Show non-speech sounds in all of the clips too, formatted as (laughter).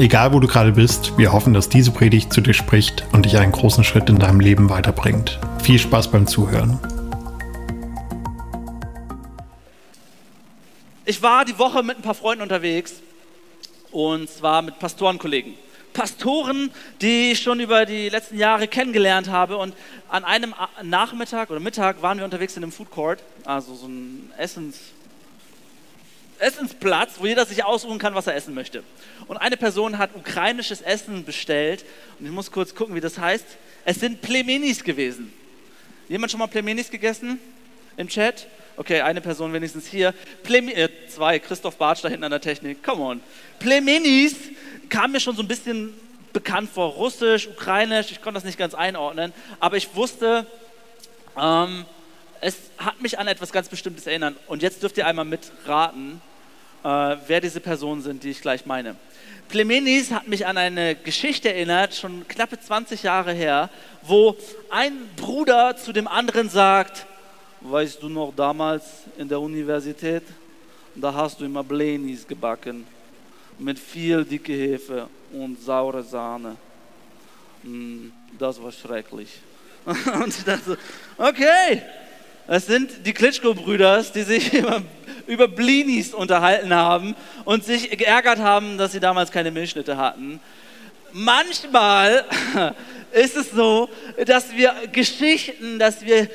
Egal wo du gerade bist, wir hoffen, dass diese Predigt zu dir spricht und dich einen großen Schritt in deinem Leben weiterbringt. Viel Spaß beim Zuhören. Ich war die Woche mit ein paar Freunden unterwegs und zwar mit Pastorenkollegen. Pastoren, die ich schon über die letzten Jahre kennengelernt habe. Und an einem Nachmittag oder Mittag waren wir unterwegs in einem Food Court, also so ein Essens, Essensplatz, wo jeder sich aussuchen kann, was er essen möchte. Und eine Person hat ukrainisches Essen bestellt. Und ich muss kurz gucken, wie das heißt. Es sind Plemenis gewesen. Jemand schon mal Plemenis gegessen? Im Chat? Okay, eine Person wenigstens hier. Pleme äh, zwei, Christoph Bartsch da hinten an der Technik. Come on. Plemenis kam mir schon so ein bisschen bekannt vor. Russisch, Ukrainisch, ich konnte das nicht ganz einordnen. Aber ich wusste, ähm, es hat mich an etwas ganz Bestimmtes erinnert. Und jetzt dürft ihr einmal mitraten, äh, wer diese Personen sind, die ich gleich meine. Plemenis hat mich an eine Geschichte erinnert, schon knappe 20 Jahre her, wo ein Bruder zu dem anderen sagt, weißt du noch damals in der Universität, da hast du immer Blenis gebacken mit viel dicke Hefe und saure Sahne. Mm, das war schrecklich. (laughs) Und ich dachte okay, das sind die Klitschko-Brüder, die sich (laughs) über, Blinis unterhalten haben und sich geärgert haben, dass sie damals keine Milchschnitte hatten. Manchmal (laughs) ist es so, dass wir Geschichten, dass wir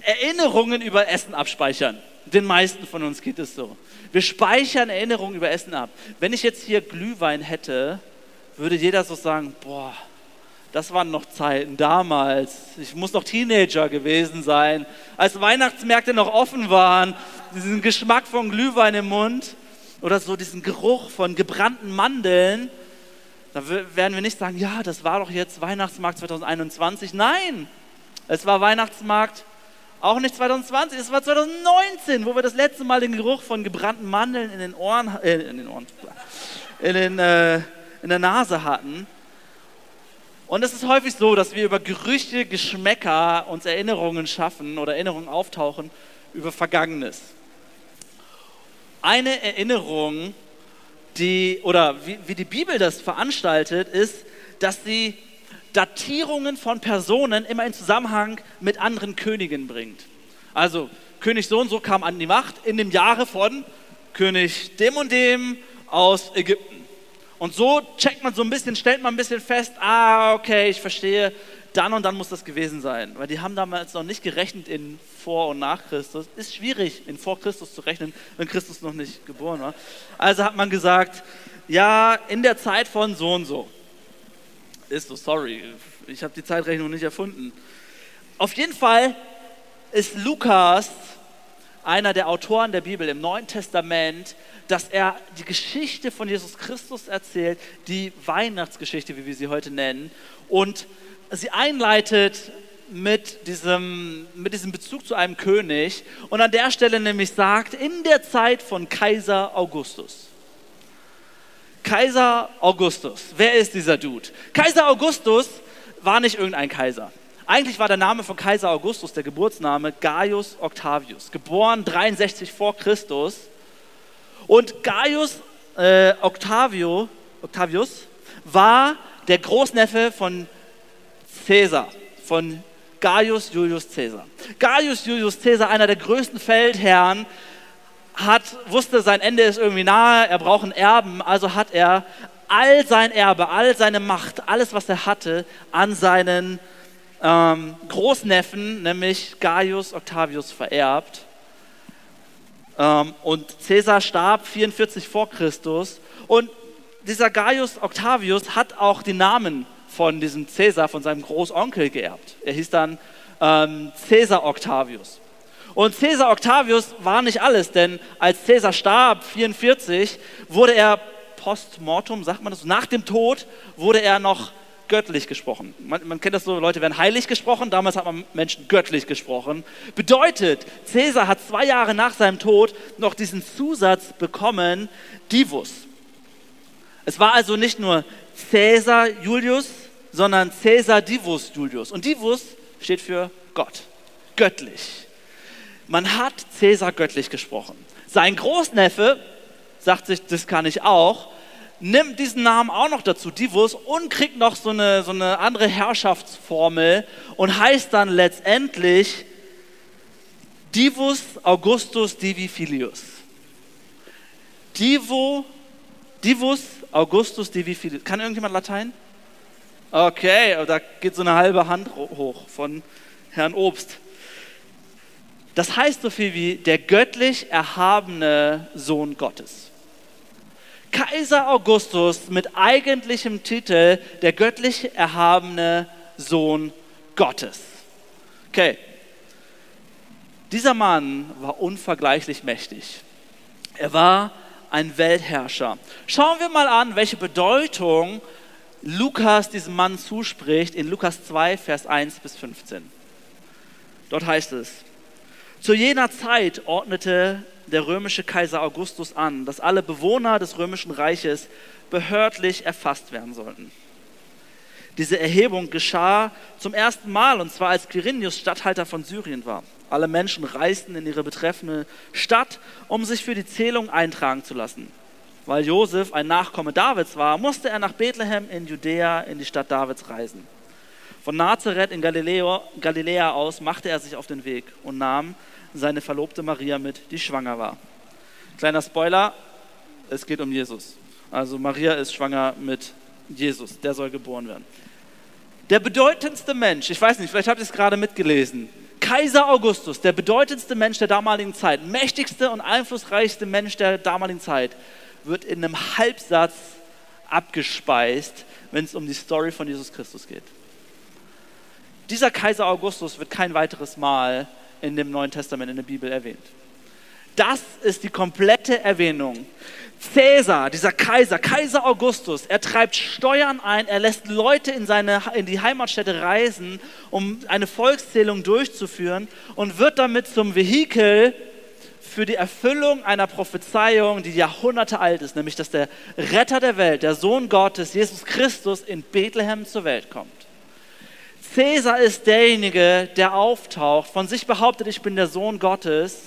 Erinnerungen über Essen abspeichern. Den meisten von uns geht es so. Wir speichern Erinnerungen über Essen ab. Wenn ich jetzt hier Glühwein hätte, würde jeder so sagen, boah, das waren noch Zeiten damals. Ich muss noch Teenager gewesen sein, als Weihnachtsmärkte noch offen waren, diesen Geschmack von Glühwein im Mund oder so diesen Geruch von gebrannten Mandeln. Da werden wir nicht sagen, ja, das war doch jetzt Weihnachtsmarkt 2021. Nein, es war Weihnachtsmarkt auch nicht 2020, es war 2019, wo wir das letzte Mal den Geruch von gebrannten Mandeln in den Ohren, äh, in den Ohren, in, den, äh, in der Nase hatten. Und es ist häufig so, dass wir über Gerüche, Geschmäcker uns Erinnerungen schaffen oder Erinnerungen auftauchen über Vergangenes. Eine Erinnerung, die, oder wie, wie die Bibel das veranstaltet, ist, dass sie Datierungen von Personen immer in Zusammenhang mit anderen Königen bringt. Also König so und so kam an die Macht in dem Jahre von König dem und dem aus Ägypten. Und so checkt man so ein bisschen, stellt man ein bisschen fest, ah, okay, ich verstehe, dann und dann muss das gewesen sein. Weil die haben damals noch nicht gerechnet in vor und nach Christus. Ist schwierig, in vor Christus zu rechnen, wenn Christus noch nicht geboren war. Also hat man gesagt, ja, in der Zeit von so und so. Ist so, sorry, ich habe die Zeitrechnung nicht erfunden. Auf jeden Fall ist Lukas einer der Autoren der Bibel im Neuen Testament, dass er die Geschichte von Jesus Christus erzählt, die Weihnachtsgeschichte, wie wir sie heute nennen, und sie einleitet mit diesem, mit diesem Bezug zu einem König und an der Stelle nämlich sagt, in der Zeit von Kaiser Augustus. Kaiser Augustus, wer ist dieser Dude? Kaiser Augustus war nicht irgendein Kaiser. Eigentlich war der Name von Kaiser Augustus, der Geburtsname, Gaius Octavius, geboren 63 vor Christus. Und Gaius äh, Octavio, Octavius war der Großneffe von Caesar, von Gaius Julius Caesar. Gaius Julius Caesar, einer der größten Feldherren, hat, wusste, sein Ende ist irgendwie nahe, er braucht einen Erben, also hat er all sein Erbe, all seine Macht, alles, was er hatte, an seinen ähm, Großneffen, nämlich Gaius Octavius, vererbt. Ähm, und Caesar starb 44 vor Christus. Und dieser Gaius Octavius hat auch die Namen von diesem Caesar, von seinem Großonkel geerbt. Er hieß dann ähm, Caesar Octavius. Und Caesar Octavius war nicht alles, denn als Caesar starb, 44, wurde er post mortem, sagt man das, nach dem Tod, wurde er noch göttlich gesprochen. Man, man, kennt das so, Leute werden heilig gesprochen, damals hat man Menschen göttlich gesprochen. Bedeutet, Cäsar hat zwei Jahre nach seinem Tod noch diesen Zusatz bekommen, Divus. Es war also nicht nur Cäsar Julius, sondern Cäsar Divus Julius. Und Divus steht für Gott, göttlich. Man hat Cäsar göttlich gesprochen. Sein Großneffe sagt sich, das kann ich auch, nimmt diesen Namen auch noch dazu, Divus, und kriegt noch so eine, so eine andere Herrschaftsformel und heißt dann letztendlich Divus Augustus Divi Filius. Divo, Divus Augustus Divi Filius. Kann irgendjemand Latein? Okay, da geht so eine halbe Hand hoch von Herrn Obst. Das heißt so viel wie der göttlich erhabene Sohn Gottes. Kaiser Augustus mit eigentlichem Titel der göttlich erhabene Sohn Gottes. Okay, dieser Mann war unvergleichlich mächtig. Er war ein Weltherrscher. Schauen wir mal an, welche Bedeutung Lukas diesem Mann zuspricht in Lukas 2, Vers 1 bis 15. Dort heißt es, zu jener Zeit ordnete der römische Kaiser Augustus an, dass alle Bewohner des römischen Reiches behördlich erfasst werden sollten. Diese Erhebung geschah zum ersten Mal, und zwar als Quirinius Statthalter von Syrien war. Alle Menschen reisten in ihre betreffende Stadt, um sich für die Zählung eintragen zu lassen. Weil Josef ein Nachkomme Davids war, musste er nach Bethlehem in Judäa in die Stadt Davids reisen. Von Nazareth in Galiläa aus machte er sich auf den Weg und nahm seine Verlobte Maria mit, die schwanger war. Kleiner Spoiler, es geht um Jesus. Also Maria ist schwanger mit Jesus, der soll geboren werden. Der bedeutendste Mensch, ich weiß nicht, vielleicht habt ihr es gerade mitgelesen, Kaiser Augustus, der bedeutendste Mensch der damaligen Zeit, mächtigste und einflussreichste Mensch der damaligen Zeit, wird in einem Halbsatz abgespeist, wenn es um die Story von Jesus Christus geht. Dieser Kaiser Augustus wird kein weiteres Mal in dem Neuen Testament, in der Bibel erwähnt. Das ist die komplette Erwähnung. Cäsar, dieser Kaiser, Kaiser Augustus, er treibt Steuern ein, er lässt Leute in, seine, in die Heimatstätte reisen, um eine Volkszählung durchzuführen und wird damit zum Vehikel für die Erfüllung einer Prophezeiung, die Jahrhunderte alt ist, nämlich dass der Retter der Welt, der Sohn Gottes, Jesus Christus, in Bethlehem zur Welt kommt. Cäsar ist derjenige, der auftaucht, von sich behauptet, ich bin der Sohn Gottes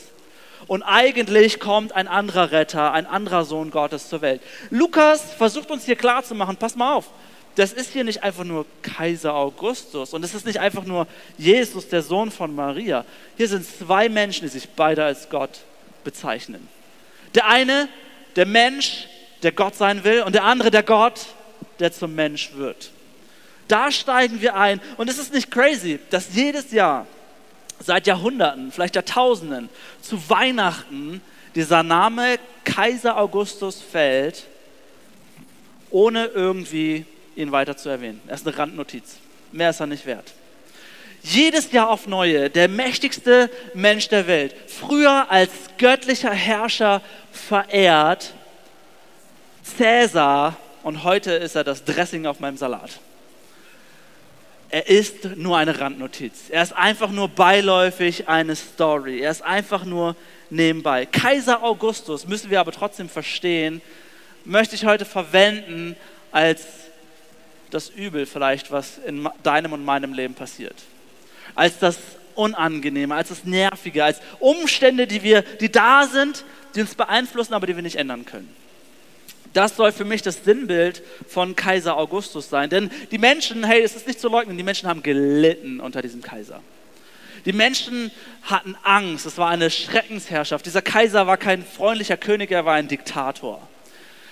und eigentlich kommt ein anderer Retter, ein anderer Sohn Gottes zur Welt. Lukas versucht uns hier klarzumachen, pass mal auf, das ist hier nicht einfach nur Kaiser Augustus und es ist nicht einfach nur Jesus, der Sohn von Maria. Hier sind zwei Menschen, die sich beide als Gott bezeichnen. Der eine, der Mensch, der Gott sein will und der andere, der Gott, der zum Mensch wird. Da steigen wir ein. Und es ist nicht crazy, dass jedes Jahr, seit Jahrhunderten, vielleicht Jahrtausenden, zu Weihnachten dieser Name Kaiser Augustus fällt, ohne irgendwie ihn weiter zu erwähnen. Er ist eine Randnotiz. Mehr ist er nicht wert. Jedes Jahr auf neue, der mächtigste Mensch der Welt, früher als göttlicher Herrscher verehrt, Cäsar, und heute ist er das Dressing auf meinem Salat er ist nur eine Randnotiz. Er ist einfach nur beiläufig eine Story. Er ist einfach nur nebenbei. Kaiser Augustus, müssen wir aber trotzdem verstehen, möchte ich heute verwenden als das Übel vielleicht, was in deinem und meinem Leben passiert. Als das Unangenehme, als das Nervige, als Umstände, die, wir, die da sind, die uns beeinflussen, aber die wir nicht ändern können. Das soll für mich das Sinnbild von Kaiser Augustus sein. Denn die Menschen, hey, es ist nicht zu leugnen, die Menschen haben gelitten unter diesem Kaiser. Die Menschen hatten Angst, es war eine Schreckensherrschaft. Dieser Kaiser war kein freundlicher König, er war ein Diktator.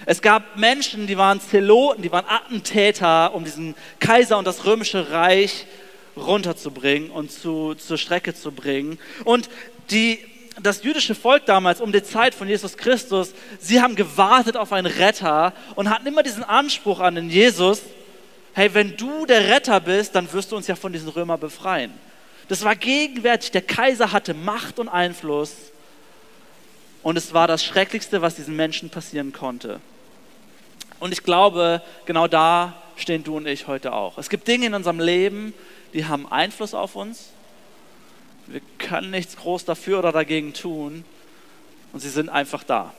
Es gab Menschen, die waren Zeloten, die waren Attentäter, um diesen Kaiser und das römische Reich runterzubringen und zu, zur Strecke zu bringen. Und die das jüdische Volk damals um die Zeit von Jesus Christus, sie haben gewartet auf einen Retter und hatten immer diesen Anspruch an den Jesus, hey, wenn du der Retter bist, dann wirst du uns ja von diesen Römern befreien. Das war gegenwärtig, der Kaiser hatte Macht und Einfluss und es war das Schrecklichste, was diesen Menschen passieren konnte. Und ich glaube, genau da stehen du und ich heute auch. Es gibt Dinge in unserem Leben, die haben Einfluss auf uns. Wir können nichts groß dafür oder dagegen tun und sie sind einfach da.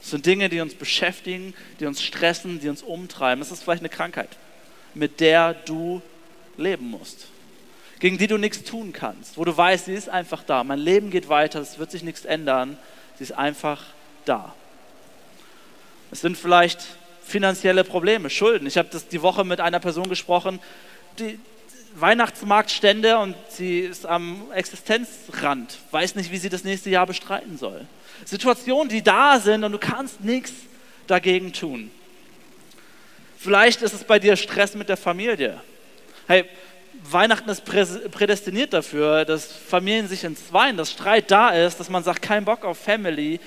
Es sind Dinge, die uns beschäftigen, die uns stressen, die uns umtreiben. Es ist vielleicht eine Krankheit, mit der du leben musst, gegen die du nichts tun kannst, wo du weißt, sie ist einfach da. Mein Leben geht weiter, es wird sich nichts ändern, sie ist einfach da. Es sind vielleicht finanzielle Probleme, Schulden. Ich habe die Woche mit einer Person gesprochen, die Weihnachtsmarktstände und sie ist am Existenzrand, weiß nicht, wie sie das nächste Jahr bestreiten soll. Situationen, die da sind und du kannst nichts dagegen tun. Vielleicht ist es bei dir Stress mit der Familie. Hey, Weihnachten ist prädestiniert dafür, dass Familien sich entzweien, dass Streit da ist, dass man sagt, kein Bock auf Family,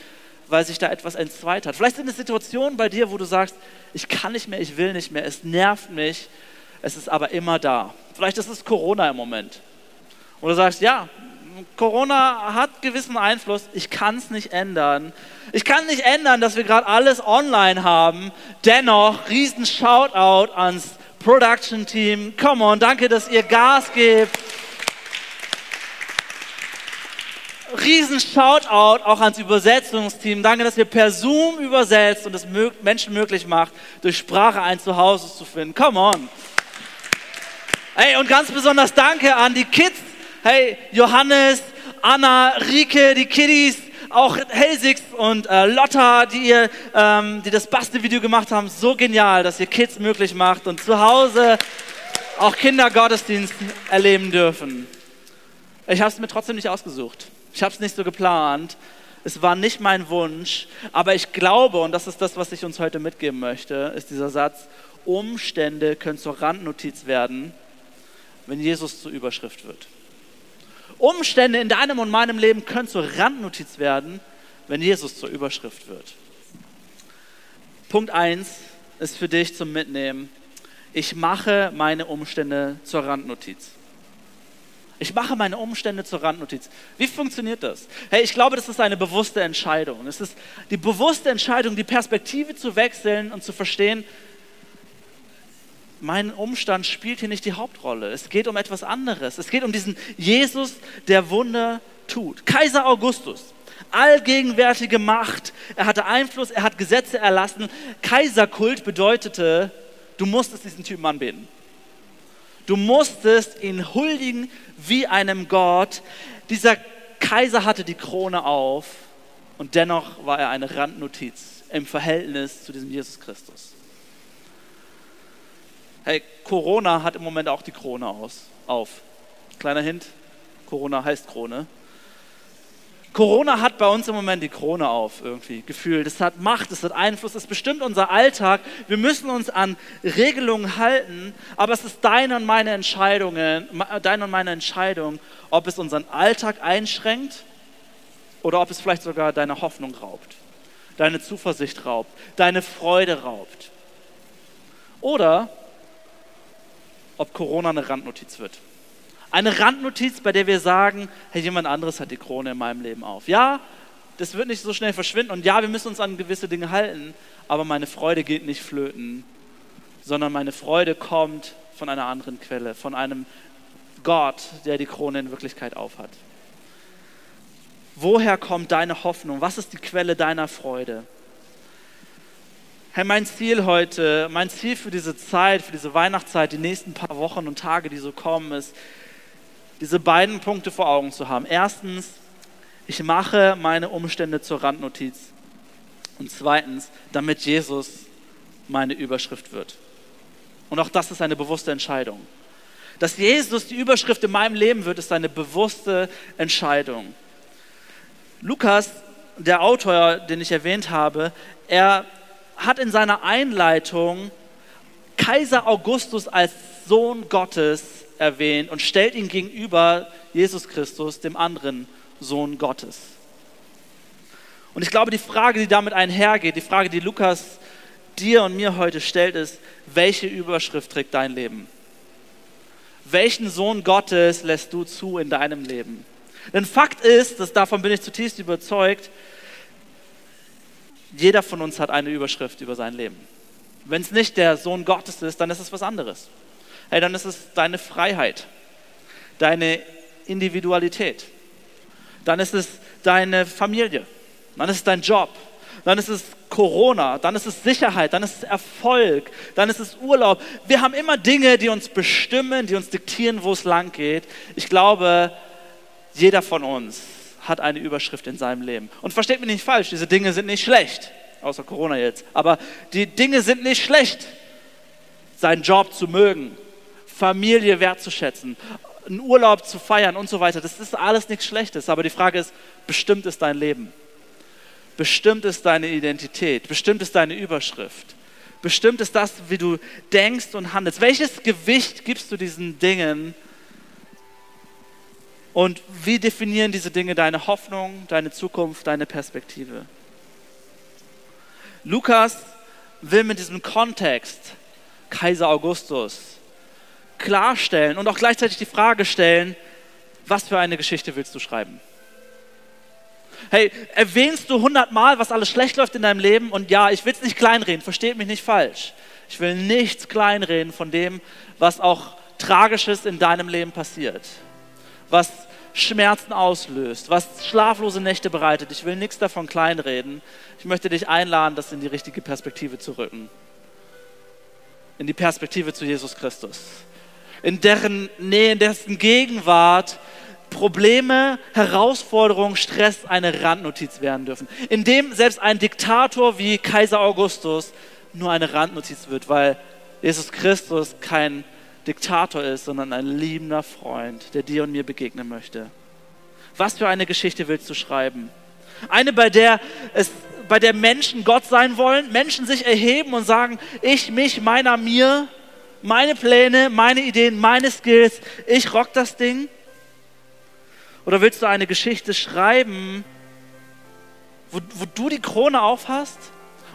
weil sich da etwas entzweit hat. Vielleicht sind es Situationen bei dir, wo du sagst, ich kann nicht mehr, ich will nicht mehr, es nervt mich, es ist aber immer da. Vielleicht ist es Corona im Moment. Und du sagst, ja, Corona hat gewissen Einfluss, ich kann es nicht ändern. Ich kann nicht ändern, dass wir gerade alles online haben. Dennoch, riesen Shoutout ans Production Team. Come on, danke, dass ihr Gas gebt. riesen Shoutout auch ans Übersetzungsteam. Danke, dass ihr per Zoom übersetzt und es Menschen möglich macht, durch Sprache ein Zuhause zu finden. Come on. Hey, und ganz besonders danke an die Kids. Hey, Johannes, Anna, Rike, die Kiddies, auch Helsix und äh, Lotta, die, ihr, ähm, die das Bastelvideo gemacht haben. So genial, dass ihr Kids möglich macht und zu Hause auch Kindergottesdienst erleben dürfen. Ich habe es mir trotzdem nicht ausgesucht. Ich habe es nicht so geplant. Es war nicht mein Wunsch, aber ich glaube, und das ist das, was ich uns heute mitgeben möchte, ist dieser Satz, Umstände können zur Randnotiz werden, wenn Jesus zur Überschrift wird. Umstände in deinem und meinem Leben können zur Randnotiz werden, wenn Jesus zur Überschrift wird. Punkt 1 ist für dich zum Mitnehmen. Ich mache meine Umstände zur Randnotiz. Ich mache meine Umstände zur Randnotiz. Wie funktioniert das? Hey, ich glaube, das ist eine bewusste Entscheidung. Es ist die bewusste Entscheidung, die Perspektive zu wechseln und zu verstehen, mein Umstand spielt hier nicht die Hauptrolle. Es geht um etwas anderes. Es geht um diesen Jesus, der Wunder tut. Kaiser Augustus, allgegenwärtige Macht. Er hatte Einfluss, er hat Gesetze erlassen. Kaiserkult bedeutete, du musstest diesen Typen anbeten. Du musstest ihn huldigen wie einem Gott. Dieser Kaiser hatte die Krone auf und dennoch war er eine Randnotiz im Verhältnis zu diesem Jesus Christus. Hey, Corona hat im Moment auch die Krone aus, auf. Kleiner Hint, Corona heißt Krone. Corona hat bei uns im Moment die Krone auf, irgendwie, gefühlt. Es hat Macht, es hat Einfluss, es bestimmt unser Alltag. Wir müssen uns an Regelungen halten, aber es ist deine und meine Entscheidung, deine und meine Entscheidung, ob es unseren Alltag einschränkt oder ob es vielleicht sogar deine Hoffnung raubt, deine Zuversicht raubt, deine Freude raubt. Oder ob Corona eine Randnotiz wird. Eine Randnotiz, bei der wir sagen, hey, jemand anderes hat die Krone in meinem Leben auf. Ja, das wird nicht so schnell verschwinden und ja, wir müssen uns an gewisse Dinge halten, aber meine Freude geht nicht flöten, sondern meine Freude kommt von einer anderen Quelle, von einem Gott, der die Krone in Wirklichkeit aufhat. Woher kommt deine Hoffnung? Was ist die Quelle deiner Freude? Herr, mein Ziel heute, mein Ziel für diese Zeit, für diese Weihnachtszeit, die nächsten paar Wochen und Tage, die so kommen, ist, diese beiden Punkte vor Augen zu haben. Erstens, ich mache meine Umstände zur Randnotiz. Und zweitens, damit Jesus meine Überschrift wird. Und auch das ist eine bewusste Entscheidung. Dass Jesus die Überschrift in meinem Leben wird, ist eine bewusste Entscheidung. Lukas, der Autor, den ich erwähnt habe, er hat in seiner Einleitung Kaiser Augustus als Sohn Gottes erwähnt und stellt ihn gegenüber Jesus Christus, dem anderen Sohn Gottes. Und ich glaube, die Frage, die damit einhergeht, die Frage, die Lukas dir und mir heute stellt, ist, welche Überschrift trägt dein Leben? Welchen Sohn Gottes lässt du zu in deinem Leben? Denn Fakt ist, dass davon bin ich zutiefst überzeugt, jeder von uns hat eine Überschrift über sein Leben. Wenn es nicht der Sohn Gottes ist, dann ist es was anderes. Hey, dann ist es deine Freiheit, deine Individualität. Dann ist es deine Familie. Dann ist es dein Job. Dann ist es Corona. Dann ist es Sicherheit. Dann ist es Erfolg. Dann ist es Urlaub. Wir haben immer Dinge, die uns bestimmen, die uns diktieren, wo es lang geht. Ich glaube, jeder von uns hat eine Überschrift in seinem Leben. Und versteht mich nicht falsch, diese Dinge sind nicht schlecht, außer Corona jetzt. Aber die Dinge sind nicht schlecht. Seinen Job zu mögen, Familie wertzuschätzen, einen Urlaub zu feiern und so weiter. Das ist alles nichts Schlechtes. Aber die Frage ist, bestimmt ist dein Leben? Bestimmt ist deine Identität? Bestimmt ist deine Überschrift? Bestimmt ist das, wie du denkst und handelst? Welches Gewicht gibst du diesen Dingen? Und wie definieren diese Dinge deine Hoffnung, deine Zukunft, deine Perspektive? Lukas will mit diesem Kontext Kaiser Augustus klarstellen und auch gleichzeitig die Frage stellen, was für eine Geschichte willst du schreiben? Hey, erwähnst du hundertmal, was alles schlecht läuft in deinem Leben? Und ja, ich will es nicht kleinreden, versteht mich nicht falsch. Ich will nichts kleinreden von dem, was auch Tragisches in deinem Leben passiert was Schmerzen auslöst, was schlaflose Nächte bereitet. Ich will nichts davon kleinreden. Ich möchte dich einladen, das in die richtige Perspektive zu rücken. In die Perspektive zu Jesus Christus. In deren Nähe, in dessen Gegenwart Probleme, Herausforderungen, Stress eine Randnotiz werden dürfen. In dem selbst ein Diktator wie Kaiser Augustus nur eine Randnotiz wird, weil Jesus Christus kein Diktator ist, sondern ein liebender Freund, der dir und mir begegnen möchte. Was für eine Geschichte willst du schreiben? Eine, bei der, es, bei der Menschen Gott sein wollen, Menschen sich erheben und sagen, ich, mich, meiner, mir, meine Pläne, meine Ideen, meine Skills, ich rock das Ding? Oder willst du eine Geschichte schreiben, wo, wo du die Krone aufhast?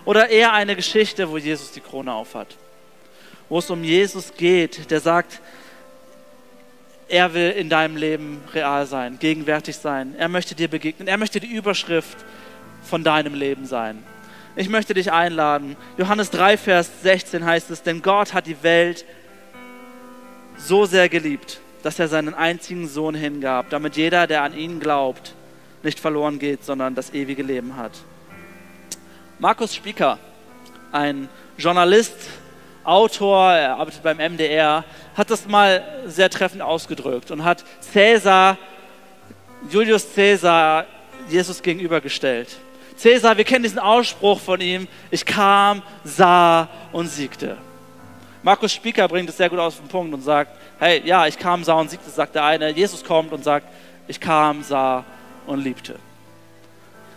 Oder eher eine Geschichte, wo Jesus die Krone aufhat? Wo es um Jesus geht, der sagt, er will in deinem Leben real sein, gegenwärtig sein. Er möchte dir begegnen. Er möchte die Überschrift von deinem Leben sein. Ich möchte dich einladen. Johannes 3, Vers 16 heißt es, denn Gott hat die Welt so sehr geliebt, dass er seinen einzigen Sohn hingab, damit jeder, der an ihn glaubt, nicht verloren geht, sondern das ewige Leben hat. Markus Spieker, ein Journalist, Autor, er arbeitet beim MDR, hat das mal sehr treffend ausgedrückt und hat Cäsar, Julius Cäsar, Jesus gegenübergestellt. Cäsar, wir kennen diesen Ausspruch von ihm, ich kam, sah und siegte. Markus Spieker bringt es sehr gut auf den Punkt und sagt, hey, ja, ich kam, sah und siegte, sagt der eine. Jesus kommt und sagt, ich kam, sah und liebte.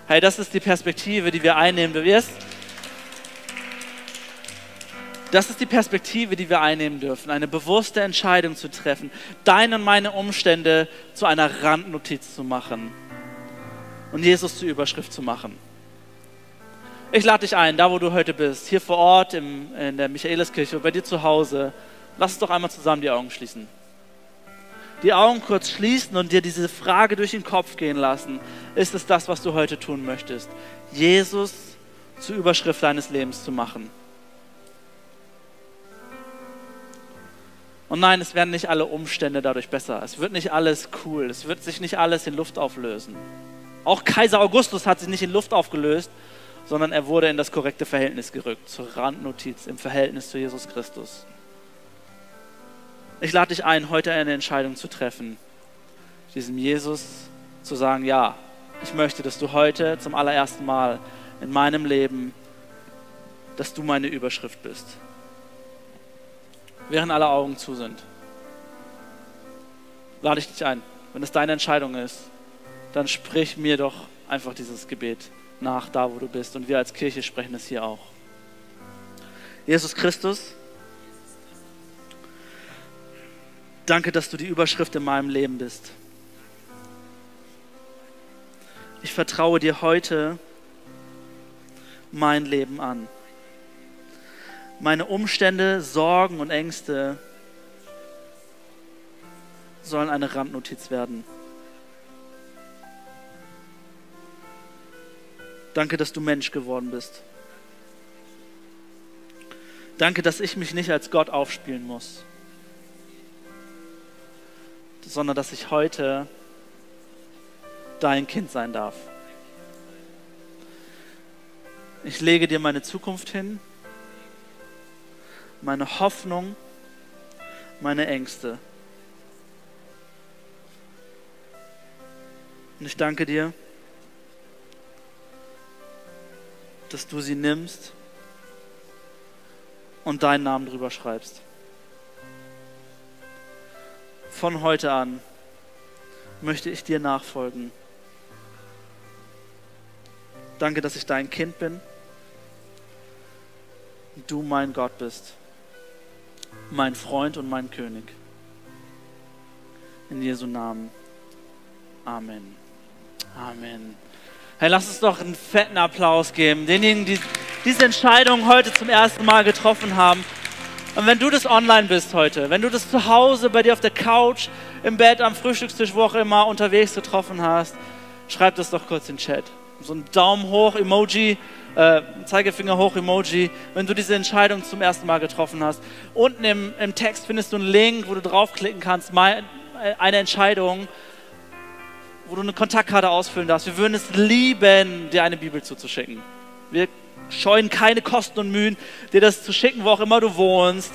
Hey, das ist die Perspektive, die wir einnehmen. Du wirst das ist die Perspektive, die wir einnehmen dürfen, eine bewusste Entscheidung zu treffen, deine und meine Umstände zu einer Randnotiz zu machen und Jesus zur Überschrift zu machen. Ich lade dich ein, da wo du heute bist, hier vor Ort im, in der Michaeliskirche, bei dir zu Hause, lass uns doch einmal zusammen die Augen schließen. Die Augen kurz schließen und dir diese Frage durch den Kopf gehen lassen. Ist es das, was du heute tun möchtest? Jesus zur Überschrift deines Lebens zu machen. Und nein, es werden nicht alle Umstände dadurch besser. Es wird nicht alles cool. Es wird sich nicht alles in Luft auflösen. Auch Kaiser Augustus hat sich nicht in Luft aufgelöst, sondern er wurde in das korrekte Verhältnis gerückt, zur Randnotiz im Verhältnis zu Jesus Christus. Ich lade dich ein, heute eine Entscheidung zu treffen, diesem Jesus zu sagen, ja, ich möchte, dass du heute zum allerersten Mal in meinem Leben, dass du meine Überschrift bist während alle Augen zu sind. Lade ich dich ein. Wenn es deine Entscheidung ist, dann sprich mir doch einfach dieses Gebet nach, da wo du bist. Und wir als Kirche sprechen es hier auch. Jesus Christus, danke, dass du die Überschrift in meinem Leben bist. Ich vertraue dir heute mein Leben an meine Umstände, Sorgen und Ängste sollen eine Randnotiz werden. Danke, dass du Mensch geworden bist. Danke, dass ich mich nicht als Gott aufspielen muss, sondern dass ich heute dein Kind sein darf. Ich lege dir meine Zukunft hin, meine Hoffnung, meine Ängste. Und ich danke dir, dass du sie nimmst und deinen Namen drüber schreibst. Von heute an möchte ich dir nachfolgen. Danke, dass ich dein Kind bin und du mein Gott bist, mein Freund und mein König. In Jesu Namen. Amen. Amen. Hey, lass uns doch einen fetten Applaus geben, denjenigen, die diese Entscheidung heute zum ersten Mal getroffen haben. Und wenn du das online bist heute, wenn du das zu Hause bei dir auf der Couch, im Bett, am Frühstückstisch, wo auch immer unterwegs getroffen hast, schreib das doch kurz in den Chat. So ein Daumen hoch, Emoji, äh, Zeigefinger hoch, Emoji, wenn du diese Entscheidung zum ersten Mal getroffen hast. Unten im, im Text findest du einen Link, wo du draufklicken kannst, äh, eine Entscheidung, wo du eine Kontaktkarte ausfüllen darfst. Wir würden es lieben, dir eine Bibel zuzuschicken. Wir scheuen keine Kosten und Mühen, dir das zu schicken, wo auch immer du wohnst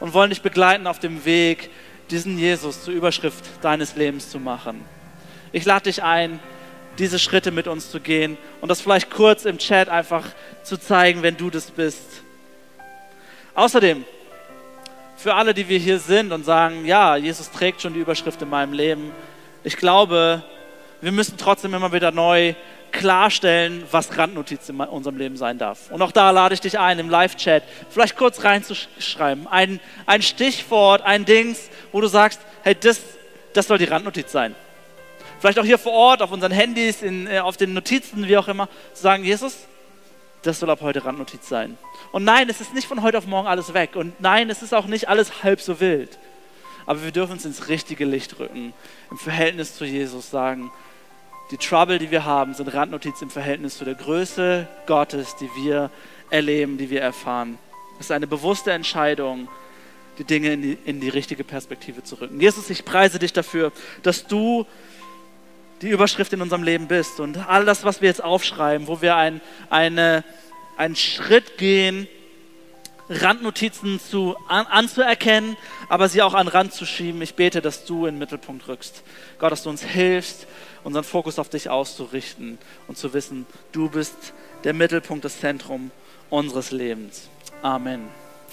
und wollen dich begleiten auf dem Weg, diesen Jesus zur Überschrift deines Lebens zu machen. Ich lade dich ein, diese Schritte mit uns zu gehen und das vielleicht kurz im Chat einfach zu zeigen, wenn du das bist. Außerdem, für alle, die wir hier sind und sagen, ja, Jesus trägt schon die Überschrift in meinem Leben, ich glaube, wir müssen trotzdem immer wieder neu klarstellen, was Randnotiz in unserem Leben sein darf. Und auch da lade ich dich ein, im Live-Chat vielleicht kurz reinzuschreiben. Ein, ein Stichwort, ein Dings, wo du sagst, hey, das, das soll die Randnotiz sein. Vielleicht auch hier vor Ort, auf unseren Handys, in, äh, auf den Notizen, wie auch immer, zu sagen, Jesus, das soll ab heute Randnotiz sein. Und nein, es ist nicht von heute auf morgen alles weg. Und nein, es ist auch nicht alles halb so wild. Aber wir dürfen uns ins richtige Licht rücken, im Verhältnis zu Jesus sagen, die Trouble, die wir haben, sind Randnotiz im Verhältnis zu der Größe Gottes, die wir erleben, die wir erfahren. Es ist eine bewusste Entscheidung, die Dinge in die, in die richtige Perspektive zu rücken. Jesus, ich preise dich dafür, dass du die Überschrift in unserem Leben bist und all das, was wir jetzt aufschreiben, wo wir ein, eine, einen Schritt gehen, Randnotizen zu, an, anzuerkennen, aber sie auch an Rand zu schieben. Ich bete, dass du in den Mittelpunkt rückst. Gott, dass du uns hilfst, unseren Fokus auf dich auszurichten und zu wissen, du bist der Mittelpunkt, das Zentrum unseres Lebens. Amen.